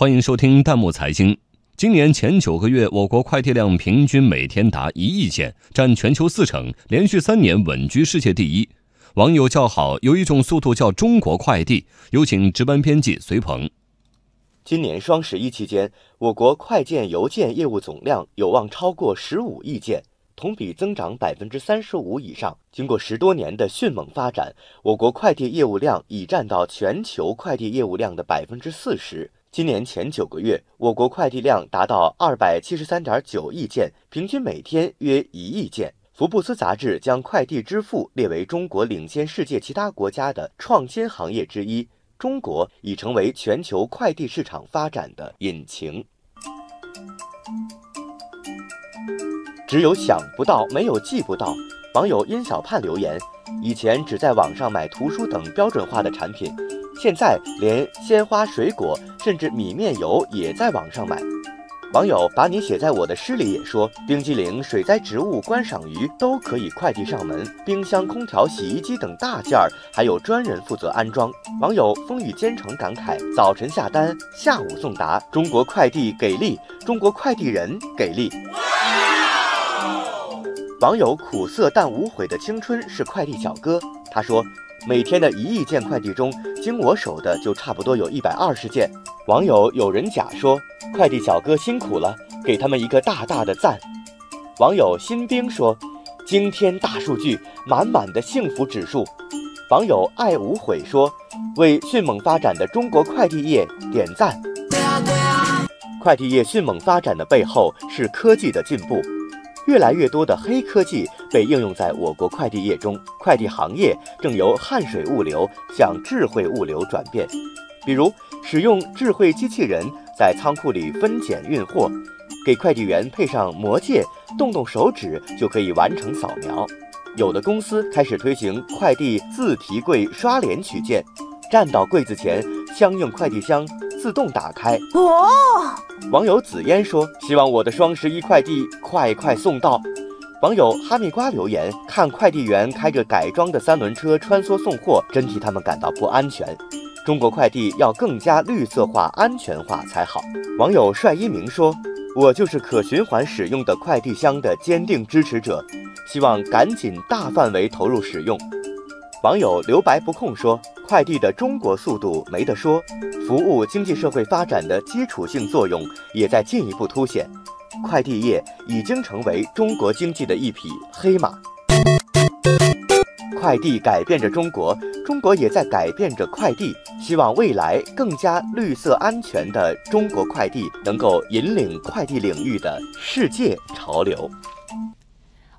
欢迎收听弹幕财经。今年前九个月，我国快递量平均每天达一亿件，占全球四成，连续三年稳居世界第一。网友叫好，有一种速度叫中国快递。有请值班编辑隋鹏。今年双十一期间，我国快件邮件业务总量有望超过十五亿件，同比增长百分之三十五以上。经过十多年的迅猛发展，我国快递业务量已占到全球快递业务量的百分之四十。今年前九个月，我国快递量达到二百七十三点九亿件，平均每天约一亿件。福布斯杂志将快递支付列为中国领先世界其他国家的创新行业之一，中国已成为全球快递市场发展的引擎。只有想不到，没有记不到。网友殷小盼留言：以前只在网上买图书等标准化的产品，现在连鲜花、水果，甚至米面油也在网上买。网友把你写在我的诗里也说，冰激凌、水栽植物、观赏鱼都可以快递上门，冰箱、空调、洗衣机等大件儿还有专人负责安装。网友风雨兼程感慨：早晨下单，下午送达，中国快递给力，中国快递人给力。网友苦涩但无悔的青春是快递小哥，他说，每天的一亿件快递中，经我手的就差不多有一百二十件。网友有人甲说。快递小哥辛苦了，给他们一个大大的赞。网友新兵说：“惊天大数据，满满的幸福指数。”网友爱无悔说：“为迅猛发展的中国快递业点赞。”快递业迅猛发展的背后是科技的进步，越来越多的黑科技被应用在我国快递业中，快递行业正由汗水物流向智慧物流转变。比如，使用智慧机器人。在仓库里分拣运货，给快递员配上魔戒，动动手指就可以完成扫描。有的公司开始推行快递自提柜刷脸取件，站到柜子前，相应快递箱自动打开。哦，网友紫嫣说：“希望我的双十一快递快快送到。”网友哈密瓜留言：“看快递员开着改装的三轮车穿梭送货，真替他们感到不安全。”中国快递要更加绿色化、安全化才好。网友帅一鸣说：“我就是可循环使用的快递箱的坚定支持者，希望赶紧大范围投入使用。”网友留白不空说：“快递的中国速度没得说，服务经济社会发展的基础性作用也在进一步凸显，快递业已经成为中国经济的一匹黑马。”快递改变着中国，中国也在改变着快递。希望未来更加绿色安全的中国快递能够引领快递领域的世界潮流。